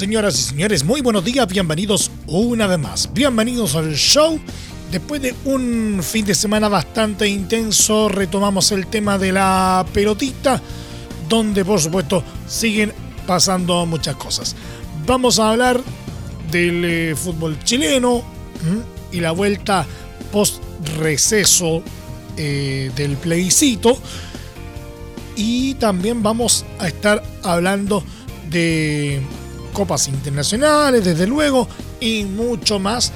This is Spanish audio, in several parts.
Señoras y señores, muy buenos días, bienvenidos una vez más. Bienvenidos al show. Después de un fin de semana bastante intenso, retomamos el tema de la pelotita, donde por supuesto siguen pasando muchas cosas. Vamos a hablar del eh, fútbol chileno y la vuelta post receso eh, del plebiscito. Y también vamos a estar hablando de copas internacionales, desde luego, y mucho más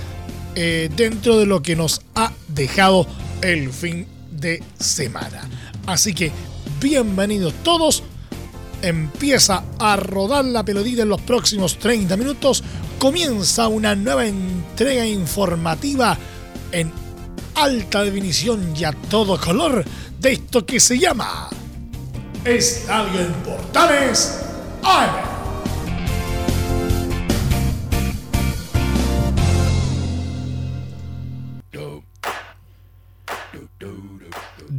eh, dentro de lo que nos ha dejado el fin de semana. Así que bienvenidos todos. Empieza a rodar la pelotita en los próximos 30 minutos. Comienza una nueva entrega informativa en alta definición y a todo color de esto que se llama Estadio en Portales AM.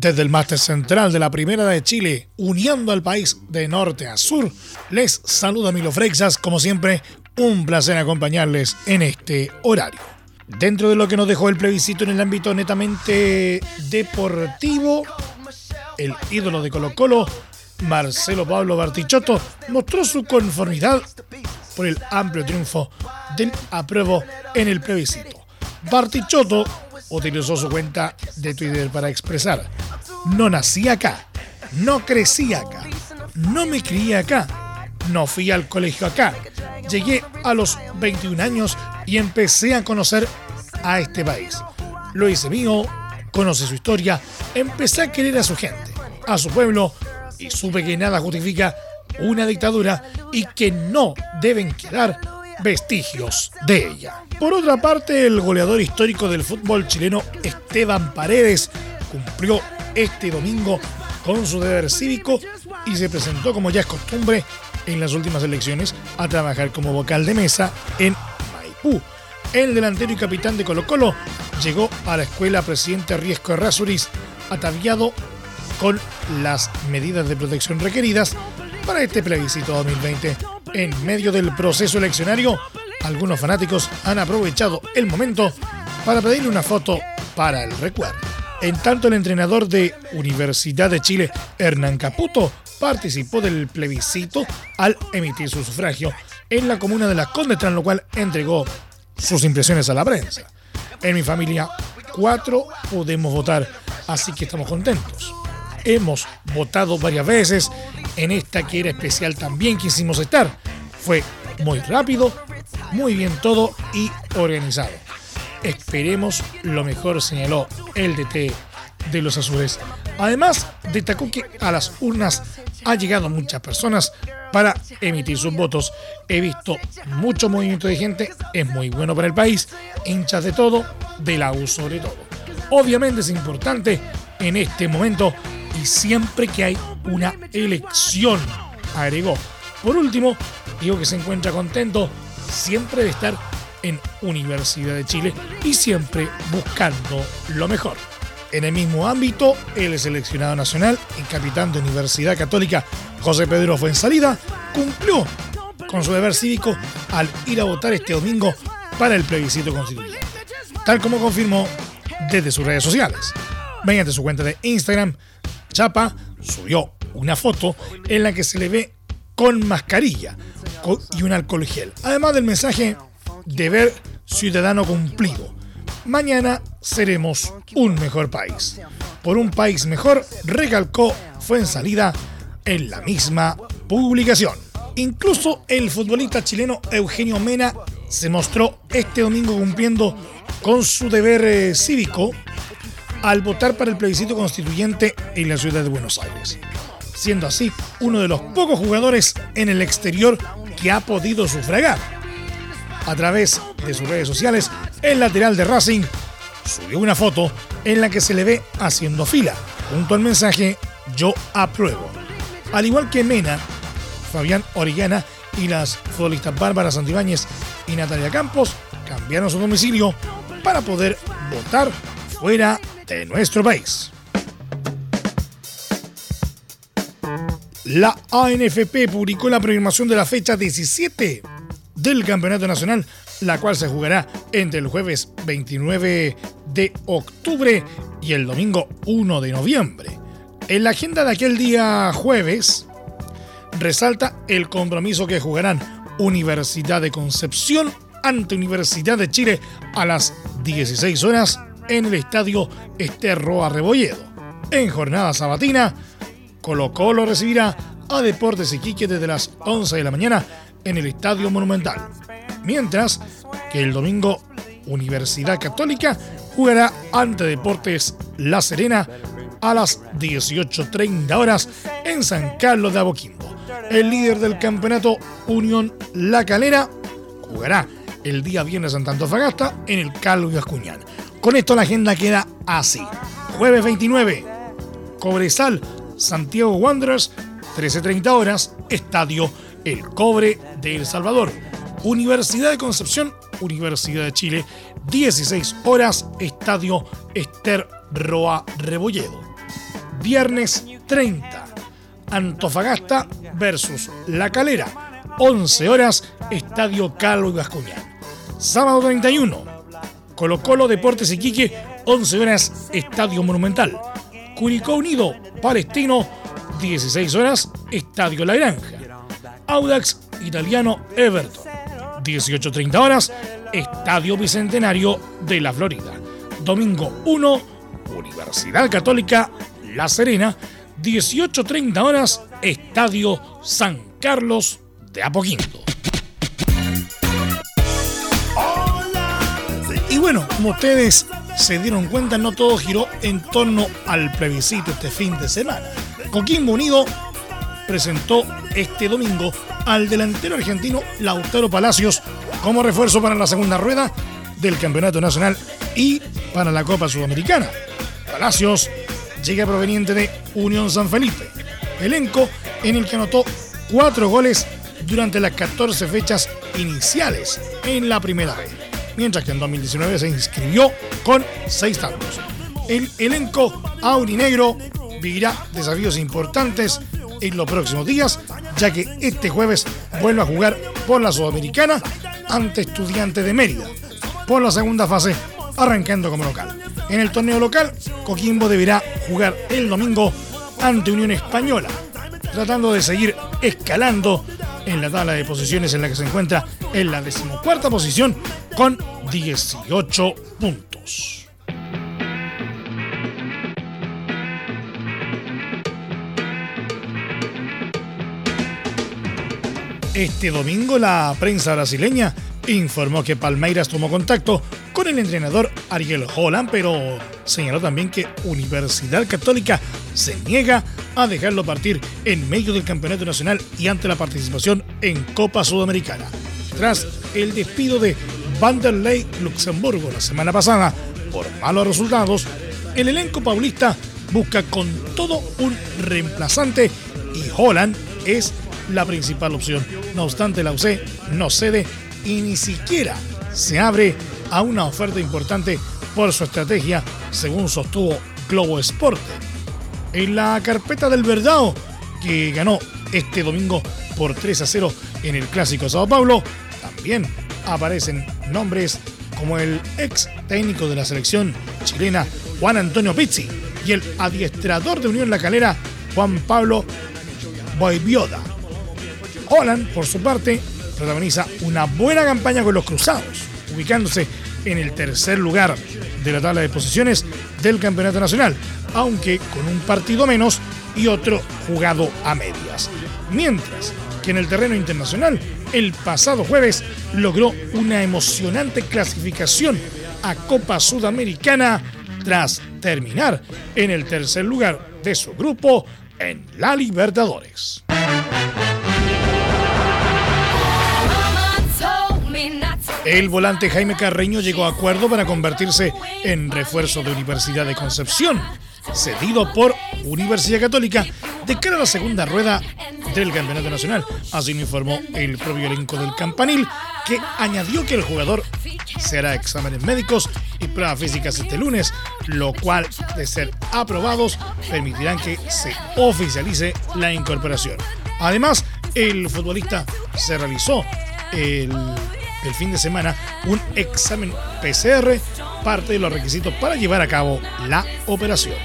Desde el máster central de la Primera de Chile, uniendo al país de norte a sur, les saluda Milo Freixas, como siempre, un placer acompañarles en este horario. Dentro de lo que nos dejó el plebiscito en el ámbito netamente deportivo, el ídolo de Colo Colo, Marcelo Pablo Bartichotto, mostró su conformidad por el amplio triunfo del apruebo en el plebiscito. Bartichotto utilizó su cuenta de Twitter para expresar, no nací acá, no crecí acá, no me crié acá, no fui al colegio acá, llegué a los 21 años y empecé a conocer a este país. Lo hice mío, conocí su historia, empecé a querer a su gente, a su pueblo y supe que nada justifica una dictadura y que no deben quedar vestigios de ella. Por otra parte, el goleador histórico del fútbol chileno Esteban Paredes cumplió este domingo con su deber cívico y se presentó como ya es costumbre en las últimas elecciones a trabajar como vocal de mesa en Maipú. El delantero y capitán de Colo Colo llegó a la escuela Presidente Riesco Errázuriz ataviado con las medidas de protección requeridas para este plebiscito 2020. En medio del proceso eleccionario, algunos fanáticos han aprovechado el momento para pedirle una foto para el recuerdo. En tanto, el entrenador de Universidad de Chile, Hernán Caputo, participó del plebiscito al emitir su sufragio en la comuna de Las Condes, tras lo cual entregó sus impresiones a la prensa. En mi familia, cuatro podemos votar, así que estamos contentos. Hemos votado varias veces, en esta que era especial también quisimos estar. Fue muy rápido, muy bien todo y organizado. Esperemos lo mejor, señaló el DT de los Azules. Además, destacó que a las urnas ha llegado muchas personas para emitir sus votos. He visto mucho movimiento de gente, es muy bueno para el país, hinchas de todo, de la U sobre todo. Obviamente es importante en este momento y siempre que hay una elección, agregó. Por último, digo que se encuentra contento siempre de estar en Universidad de Chile y siempre buscando lo mejor. En el mismo ámbito, el seleccionado nacional y capitán de Universidad Católica, José Pedro Fuensalida, cumplió con su deber cívico al ir a votar este domingo para el plebiscito constituyente, tal como confirmó desde sus redes sociales. Mediante su cuenta de Instagram, Chapa subió una foto en la que se le ve con mascarilla y un alcohol gel. Además del mensaje deber ciudadano cumplido. Mañana seremos un mejor país. Por un país mejor, recalcó, fue en salida en la misma publicación. Incluso el futbolista chileno Eugenio Mena se mostró este domingo cumpliendo con su deber eh, cívico al votar para el plebiscito constituyente en la ciudad de Buenos Aires, siendo así uno de los pocos jugadores en el exterior que ha podido sufragar. A través de sus redes sociales, el lateral de Racing subió una foto en la que se le ve haciendo fila, junto al mensaje Yo apruebo. Al igual que Mena, Fabián Orellana y las futbolistas Bárbara Santibáñez y Natalia Campos cambiaron su domicilio para poder votar fuera de nuestro país. La ANFP publicó la programación de la fecha 17 del Campeonato Nacional, la cual se jugará entre el jueves 29 de octubre y el domingo 1 de noviembre. En la agenda de aquel día jueves resalta el compromiso que jugarán Universidad de Concepción ante Universidad de Chile a las 16 horas en el estadio Esterro Arrebolledo. En jornada sabatina, Colo Colo recibirá a Deportes Iquique desde las 11 de la mañana en el Estadio Monumental. Mientras que el domingo Universidad Católica jugará ante Deportes La Serena a las 18.30 horas en San Carlos de Aboquimbo. El líder del campeonato Unión La Calera jugará el día viernes en Antofagasta en el Carlos Gascuñán. Con esto la agenda queda así. Jueves 29, Cobresal, Santiago Wanderers, 13.30 horas, Estadio El Cobre de El Salvador. Universidad de Concepción, Universidad de Chile, 16 horas, Estadio Ester Roa Rebolledo. Viernes 30, Antofagasta versus La Calera, 11 horas, Estadio Carlos Gascuñán. Sábado 31, Colo Colo Deportes Iquique, 11 horas, Estadio Monumental. Curicó Unido, Palestino, 16 horas, Estadio La Granja. Audax Italiano Everton, 18.30 horas, Estadio Bicentenario de la Florida. Domingo 1, Universidad Católica La Serena, 18.30 horas, Estadio San Carlos de Apoquindo. Bueno, como ustedes se dieron cuenta, no todo giró en torno al plebiscito este fin de semana. Coquimbo Unido presentó este domingo al delantero argentino Lautaro Palacios como refuerzo para la segunda rueda del Campeonato Nacional y para la Copa Sudamericana. Palacios llega proveniente de Unión San Felipe, elenco en el que anotó cuatro goles durante las 14 fechas iniciales en la primera vez, mientras que en 2019 se inscribió con seis tantos. El elenco aurinegro vivirá desafíos importantes en los próximos días, ya que este jueves vuelve a jugar por la Sudamericana ante Estudiantes de Mérida, por la segunda fase, arrancando como local. En el torneo local, Coquimbo deberá jugar el domingo ante Unión Española, tratando de seguir escalando en la tabla de posiciones en la que se encuentra en la decimocuarta posición con 18 puntos. Este domingo la prensa brasileña informó que Palmeiras tomó contacto con el entrenador Ariel Holland, pero señaló también que Universidad Católica se niega a dejarlo partir en medio del campeonato nacional y ante la participación en Copa Sudamericana. Tras el despido de Vanderlei Luxemburgo la semana pasada por malos resultados, el elenco paulista busca con todo un reemplazante y Holland es la principal opción. No obstante, la UC no cede y ni siquiera se abre a una oferta importante por su estrategia, según sostuvo Globo Sport. En la carpeta del Verdao, que ganó este domingo por 3 a 0 en el Clásico Sao Paulo, también aparecen nombres como el ex técnico de la selección chilena Juan Antonio Pizzi y el adiestrador de Unión La Calera Juan Pablo Boivioda. Holland, por su parte, protagoniza una buena campaña con los Cruzados, ubicándose en el tercer lugar de la tabla de posiciones del Campeonato Nacional, aunque con un partido menos y otro jugado a medias. Mientras que en el terreno internacional, el pasado jueves logró una emocionante clasificación a Copa Sudamericana tras terminar en el tercer lugar de su grupo en la Libertadores. El volante Jaime Carreño llegó a acuerdo para convertirse en refuerzo de Universidad de Concepción, cedido por Universidad Católica de cara a la segunda rueda del Campeonato Nacional. Así me informó el propio elenco del Campanil, que añadió que el jugador se hará exámenes médicos y pruebas físicas este lunes, lo cual, de ser aprobados, permitirán que se oficialice la incorporación. Además, el futbolista se realizó el, fin de semana un examen PCR, parte de los requisitos para llevar a cabo la operación.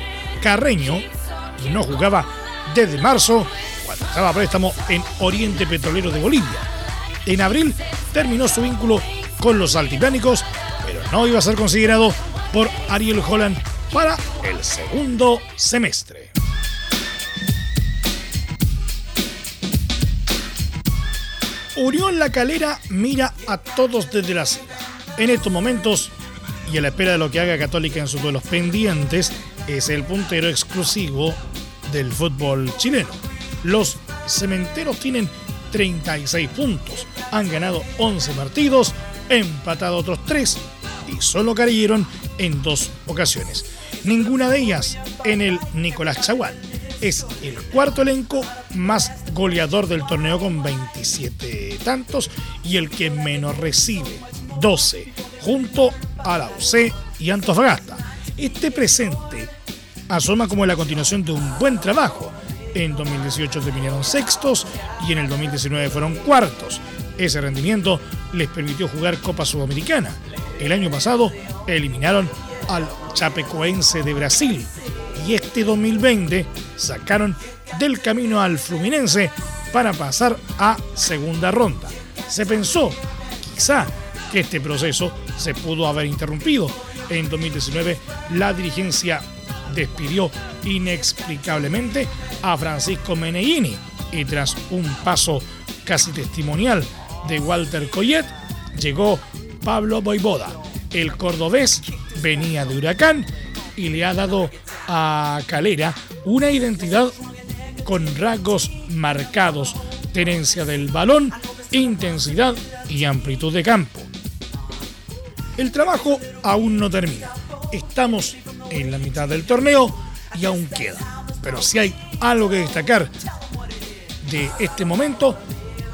Carreño no jugaba desde marzo, estaba a préstamo en Oriente Petrolero de Bolivia. En abril terminó su vínculo con los altiplánicos, pero no iba a ser considerado por Ariel Holland para el segundo semestre. Unión La Calera mira a todos desde la cima. En estos momentos, y a la espera de lo que haga Católica en sus duelos pendientes, es el puntero exclusivo del fútbol chileno. Los cementeros tienen 36 puntos, han ganado 11 partidos, empatado otros 3 y solo cayeron en dos ocasiones. Ninguna de ellas en el Nicolás Chaguán. Es el cuarto elenco más goleador del torneo con 27 tantos y el que menos recibe, 12, junto a la UC y Antofagasta. Este presente asoma como la continuación de un buen trabajo. En 2018 terminaron sextos y en el 2019 fueron cuartos. Ese rendimiento les permitió jugar Copa Sudamericana. El año pasado eliminaron al Chapecoense de Brasil y este 2020 sacaron del camino al Fluminense para pasar a segunda ronda. Se pensó, quizá, que este proceso se pudo haber interrumpido. En 2019 la dirigencia despidió inexplicablemente a Francisco Meneghini y tras un paso casi testimonial de Walter Coyet, llegó Pablo Boivoda. El cordobés venía de Huracán y le ha dado a Calera una identidad con rasgos marcados, tenencia del balón, intensidad y amplitud de campo. El trabajo aún no termina. Estamos en la mitad del torneo y aún queda. Pero si hay algo que destacar de este momento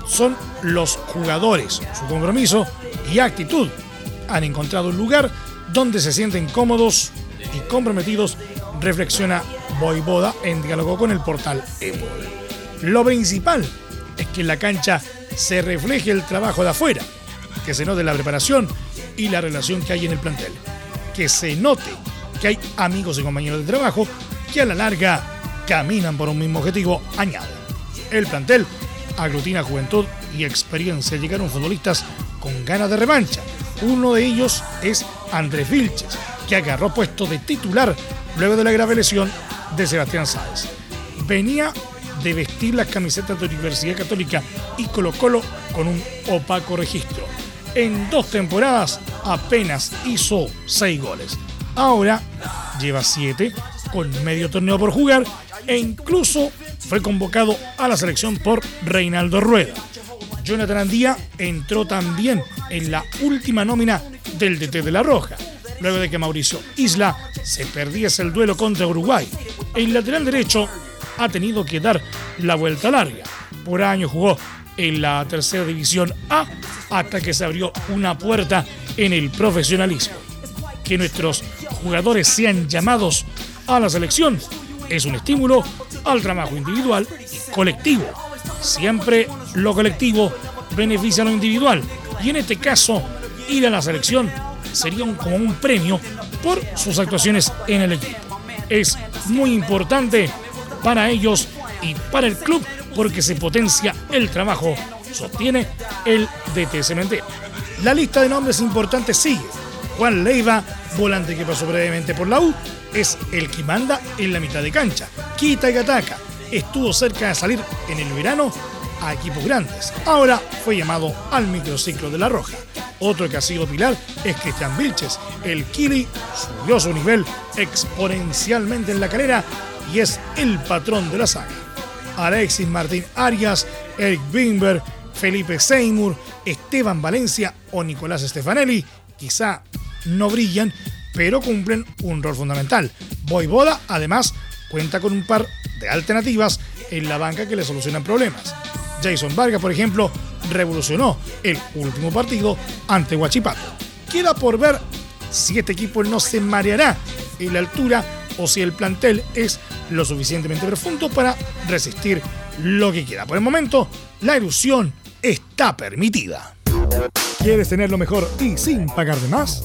son los jugadores, su compromiso y actitud. Han encontrado un lugar donde se sienten cómodos y comprometidos, reflexiona Boivoda en diálogo con el portal. Lo principal es que en la cancha se refleje el trabajo de afuera, que se note la preparación y la relación que hay en el plantel, que se note que hay amigos y compañeros de trabajo que a la larga caminan por un mismo objetivo, añade. El plantel aglutina juventud y experiencia. Llegaron futbolistas con ganas de revancha. Uno de ellos es Andrés Vilches, que agarró puesto de titular luego de la grave lesión de Sebastián Sáez. Venía de vestir las camisetas de Universidad Católica y Colo Colo con un opaco registro. En dos temporadas apenas hizo seis goles. Ahora lleva siete con medio torneo por jugar e incluso fue convocado a la selección por Reinaldo Rueda. Jonathan Andía entró también en la última nómina del DT de La Roja, luego de que Mauricio Isla se perdiese el duelo contra Uruguay. El lateral derecho ha tenido que dar la vuelta larga. Por año jugó en la tercera división A hasta que se abrió una puerta en el profesionalismo. Que nuestros jugadores sean llamados a la selección es un estímulo al trabajo individual y colectivo. Siempre lo colectivo beneficia a lo individual y en este caso ir a la selección sería como un premio por sus actuaciones en el equipo. Es muy importante para ellos y para el club porque se potencia el trabajo, sostiene el DT Cementerio. La lista de nombres importantes sigue. Juan Leiva, volante que pasó brevemente por la U, es el que manda en la mitad de cancha. Quita y ataca. Estuvo cerca de salir en el verano a equipos grandes. Ahora fue llamado al microciclo de La Roja. Otro que ha sido pilar es Cristian Vilches. El Kili subió su nivel exponencialmente en la carrera y es el patrón de la saga. Alexis Martín Arias, Eric Bimber, Felipe Seymour, Esteban Valencia o Nicolás Stefanelli quizá no brillan, pero cumplen un rol fundamental. Boivoda, además, cuenta con un par de alternativas en la banca que le solucionan problemas. Jason Vargas, por ejemplo, revolucionó el último partido ante Huachipato. Queda por ver si este equipo no se mareará en la altura o si el plantel es lo suficientemente profundo para resistir lo que quiera. Por el momento, la ilusión está permitida. ¿Quieres tener lo mejor y sin pagar de más?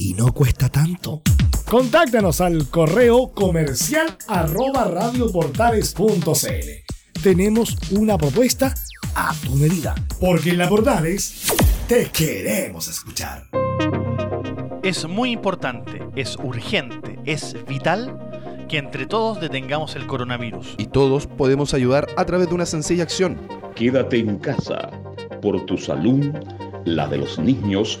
y no cuesta tanto. Contáctanos al correo comercial arroba radioportales.cl. Tenemos una propuesta a tu medida, porque en la Portales te queremos escuchar. Es muy importante, es urgente, es vital que entre todos detengamos el coronavirus. Y todos podemos ayudar a través de una sencilla acción. Quédate en casa por tu salud, la de los niños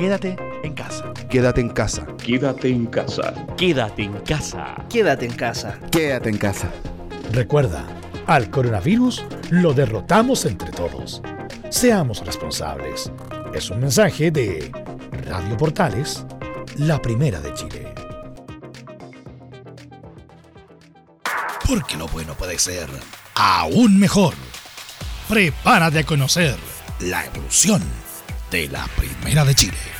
Quédate en casa. Quédate en casa. Quédate en casa. Quédate en casa. Quédate en casa. Quédate en casa. Recuerda, al coronavirus lo derrotamos entre todos. Seamos responsables. Es un mensaje de Radio Portales, la primera de Chile. Porque lo bueno puede ser aún mejor. Prepárate a conocer la evolución de la primera de Chile.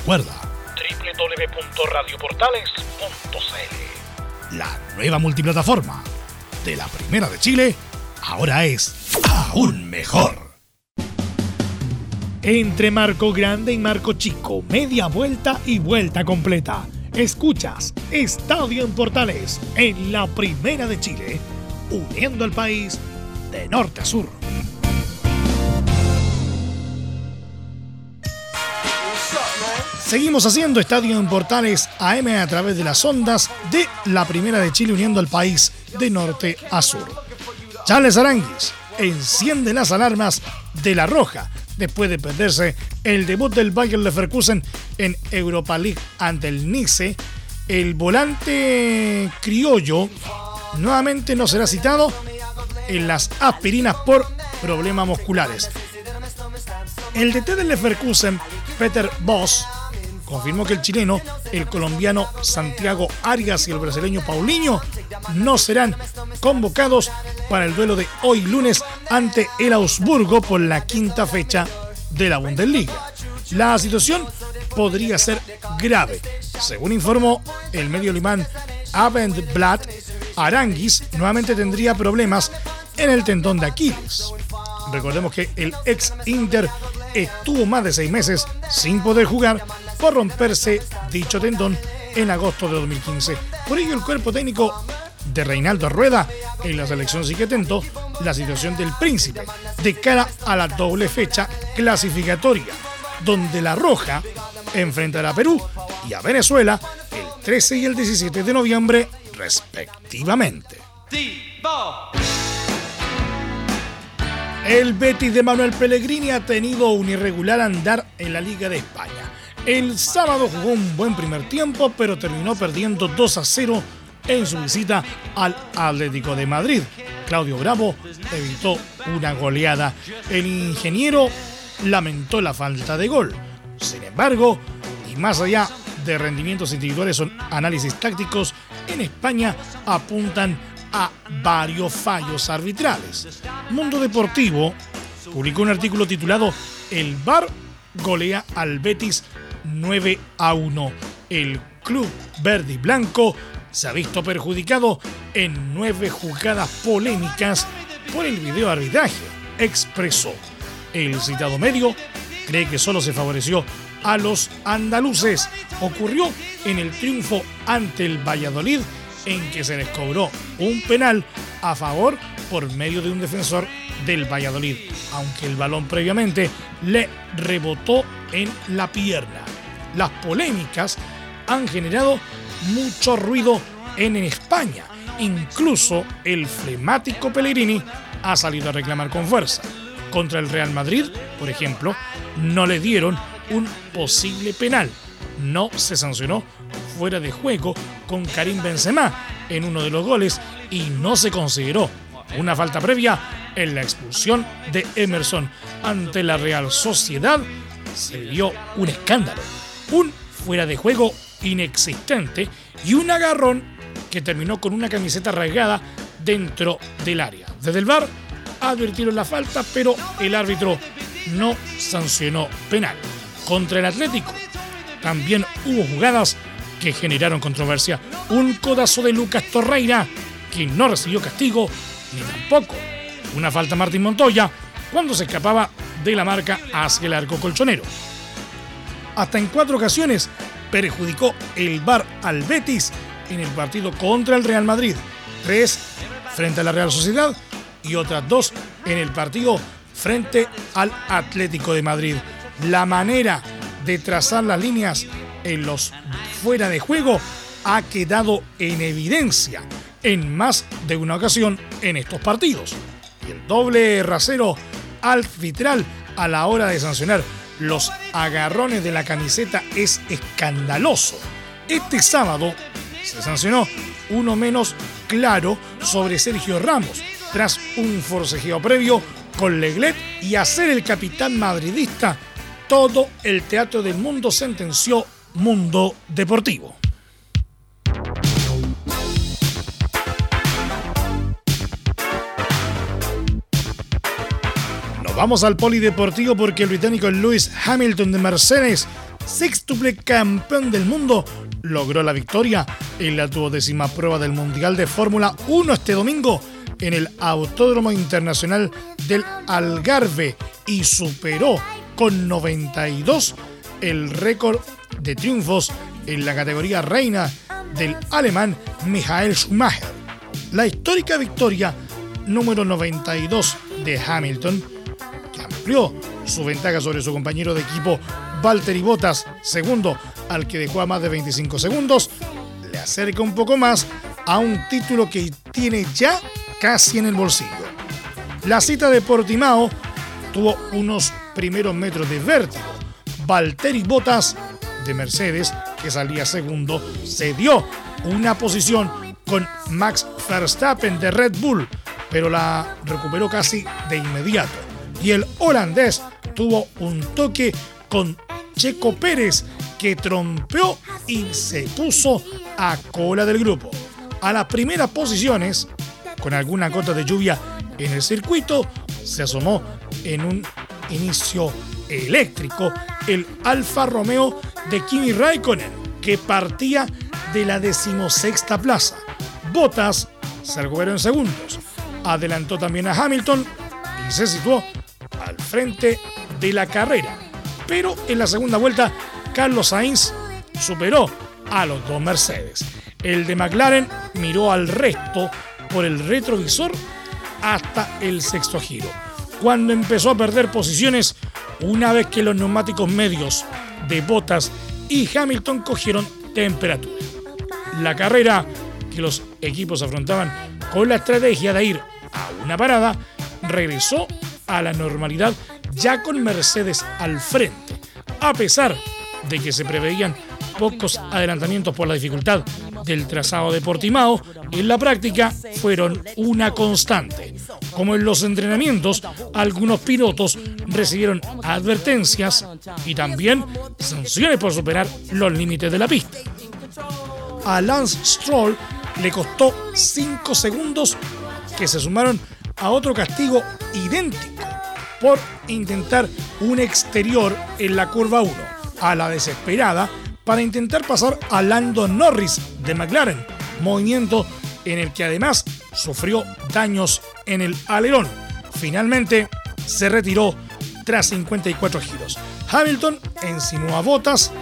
Recuerda www.radioportales.cl La nueva multiplataforma de la Primera de Chile ahora es aún mejor. Entre Marco Grande y Marco Chico, media vuelta y vuelta completa. Escuchas Estadio en Portales en la Primera de Chile, uniendo al país de norte a sur. Seguimos haciendo Estadio en Portales AM a través de las ondas de la Primera de Chile uniendo al país de norte a sur. Charles Aranguis enciende las alarmas de la Roja después de perderse el debut del Bayern Leverkusen en Europa League ante el Nice. El volante criollo nuevamente no será citado en las aspirinas por problemas musculares. El DT del Leverkusen, Peter Boss, confirmó que el chileno, el colombiano Santiago Arias y el brasileño Paulinho no serán convocados para el duelo de hoy lunes ante el Augsburgo por la quinta fecha de la Bundesliga. La situación podría ser grave. Según informó el medio alemán Abendblatt, Aranguis nuevamente tendría problemas en el tendón de Aquiles. Recordemos que el ex Inter estuvo más de seis meses sin poder jugar por romperse dicho tendón en agosto de 2015. Por ello, el cuerpo técnico de Reinaldo Rueda en la selección sigue atento la situación del príncipe de cara a la doble fecha clasificatoria, donde la Roja enfrentará a Perú y a Venezuela el 13 y el 17 de noviembre respectivamente. El Betis de Manuel Pellegrini ha tenido un irregular andar en la Liga de España. El sábado jugó un buen primer tiempo, pero terminó perdiendo 2 a 0 en su visita al Atlético de Madrid. Claudio Bravo evitó una goleada. El ingeniero lamentó la falta de gol. Sin embargo, y más allá de rendimientos individuales son análisis tácticos, en España apuntan a varios fallos arbitrales. Mundo Deportivo publicó un artículo titulado El VAR golea al Betis 9 a 1. El club verde y blanco se ha visto perjudicado en nueve jugadas polémicas por el video arbitraje, expresó. El citado medio cree que solo se favoreció a los andaluces. Ocurrió en el triunfo ante el Valladolid en que se les cobró un penal a favor por medio de un defensor del Valladolid, aunque el balón previamente le rebotó en la pierna. Las polémicas han generado mucho ruido en España. Incluso el flemático Pellegrini ha salido a reclamar con fuerza. Contra el Real Madrid, por ejemplo, no le dieron un posible penal. No se sancionó fuera de juego con Karim Benzema en uno de los goles y no se consideró una falta previa en la expulsión de Emerson ante la Real Sociedad. Se dio un escándalo, un fuera de juego inexistente y un agarrón que terminó con una camiseta rasgada dentro del área. Desde el bar advirtieron la falta, pero el árbitro no sancionó penal. Contra el Atlético también hubo jugadas que generaron controversia. Un codazo de Lucas Torreira, que no recibió castigo, ni tampoco una falta Martín Montoya cuando se escapaba de la marca hacia el arco colchonero. Hasta en cuatro ocasiones perjudicó el VAR al Betis en el partido contra el Real Madrid. Tres frente a la Real Sociedad y otras dos en el partido frente al Atlético de Madrid. La manera de trazar las líneas en los fuera de juego ha quedado en evidencia en más de una ocasión en estos partidos. Y el doble rasero arbitral a la hora de sancionar los agarrones de la camiseta es escandaloso. Este sábado se sancionó uno menos claro sobre Sergio Ramos, tras un forcejeo previo con Leglet y hacer el capitán madridista todo el teatro del mundo sentenció Mundo Deportivo. Vamos al polideportivo porque el británico Lewis Hamilton de Mercedes, sextuple campeón del mundo, logró la victoria en la duodécima prueba del Mundial de Fórmula 1 este domingo en el Autódromo Internacional del Algarve y superó con 92 el récord de triunfos en la categoría reina del alemán Michael Schumacher. La histórica victoria número 92 de Hamilton, amplió su ventaja sobre su compañero de equipo Valtteri Bottas, segundo al que dejó a más de 25 segundos, le acerca un poco más a un título que tiene ya casi en el bolsillo. La cita de Portimao tuvo unos primeros metros de vértigo. Valtteri Bottas de Mercedes, que salía segundo, cedió una posición con Max Verstappen de Red Bull, pero la recuperó casi de inmediato. Y el holandés tuvo un toque con Checo Pérez, que trompeó y se puso a cola del grupo. A las primeras posiciones, con alguna gota de lluvia en el circuito, se asomó en un inicio eléctrico el Alfa Romeo de Kimi Raikkonen, que partía de la decimosexta plaza. Bottas se en segundos. Adelantó también a Hamilton y se situó frente de la carrera. Pero en la segunda vuelta, Carlos Sainz superó a los dos Mercedes. El de McLaren miró al resto por el retrovisor hasta el sexto giro, cuando empezó a perder posiciones una vez que los neumáticos medios de Bottas y Hamilton cogieron temperatura. La carrera que los equipos afrontaban con la estrategia de ir a una parada regresó a la normalidad ya con Mercedes al frente, a pesar de que se preveían pocos adelantamientos por la dificultad del trazado de Portimao, en la práctica fueron una constante. Como en los entrenamientos, algunos pilotos recibieron advertencias y también sanciones por superar los límites de la pista. A Lance Stroll le costó 5 segundos que se sumaron a otro castigo idéntico por intentar un exterior en la curva 1, a la desesperada para intentar pasar a Lando Norris de McLaren, movimiento en el que además sufrió daños en el alerón. Finalmente se retiró tras 54 giros. Hamilton ensinó a Bottas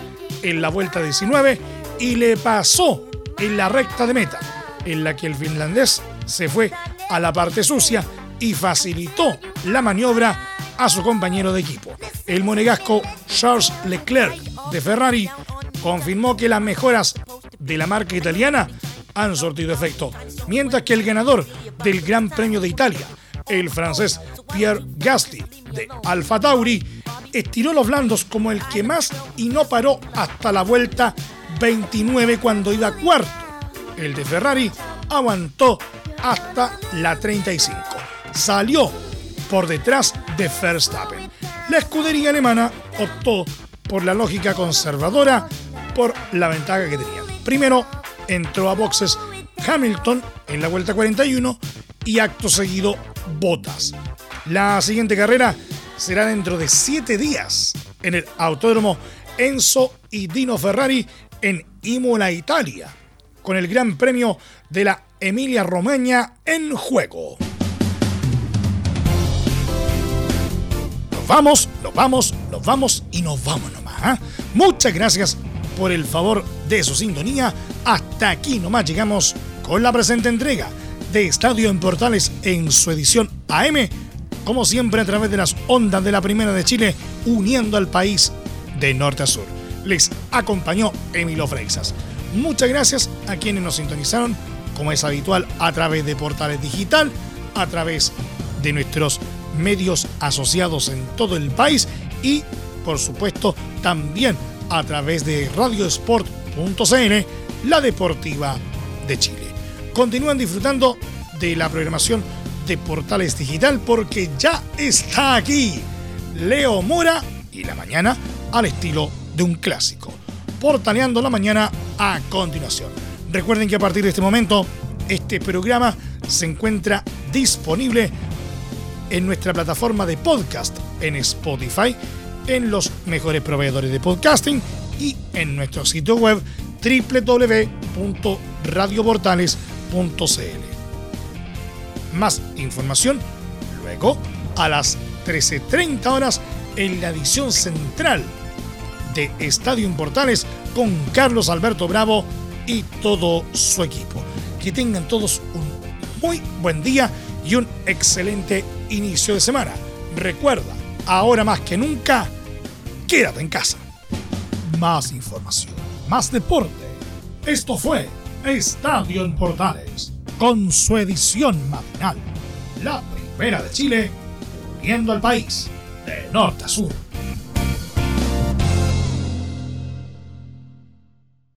en la vuelta 19 y le pasó en la recta de meta, en la que el finlandés se fue a la parte sucia y facilitó la maniobra a su compañero de equipo. El monegasco Charles Leclerc de Ferrari confirmó que las mejoras de la marca italiana han sortido efecto, mientras que el ganador del Gran Premio de Italia, el francés Pierre Gasly de Alfa Tauri, estiró los blandos como el que más y no paró hasta la vuelta 29 cuando iba cuarto. El de Ferrari aguantó hasta la 35. Salió por detrás de Verstappen. La escudería alemana optó por la lógica conservadora por la ventaja que tenía. Primero entró a boxes Hamilton en la vuelta 41 y acto seguido Bottas. La siguiente carrera será dentro de siete días en el Autódromo Enzo y Dino Ferrari en Imola, Italia, con el Gran Premio de la Emilia Romagna en juego. Vamos, nos vamos, nos vamos y nos vamos nomás. ¿ah? Muchas gracias por el favor de su sintonía. Hasta aquí nomás llegamos con la presente entrega de Estadio en Portales en su edición AM, como siempre a través de las ondas de la Primera de Chile, uniendo al país de norte a sur. Les acompañó Emilio Freixas. Muchas gracias a quienes nos sintonizaron, como es habitual, a través de Portales Digital, a través de nuestros medios asociados en todo el país y, por supuesto, también a través de radiosport.cn, la deportiva de Chile. Continúan disfrutando de la programación de Portales Digital porque ya está aquí Leo Mora y la mañana al estilo de un clásico. Portaleando la mañana a continuación. Recuerden que a partir de este momento este programa se encuentra disponible en nuestra plataforma de podcast en Spotify, en los mejores proveedores de podcasting y en nuestro sitio web www.radioportales.cl. Más información luego a las 13.30 horas en la edición central de Estadio en Portales con Carlos Alberto Bravo y todo su equipo. Que tengan todos un muy buen día y un excelente inicio de semana. Recuerda, ahora más que nunca, quédate en casa. Más información, más deporte. Esto fue Estadio en Portales, con su edición matinal. La primera de Chile, uniendo al país de norte a sur.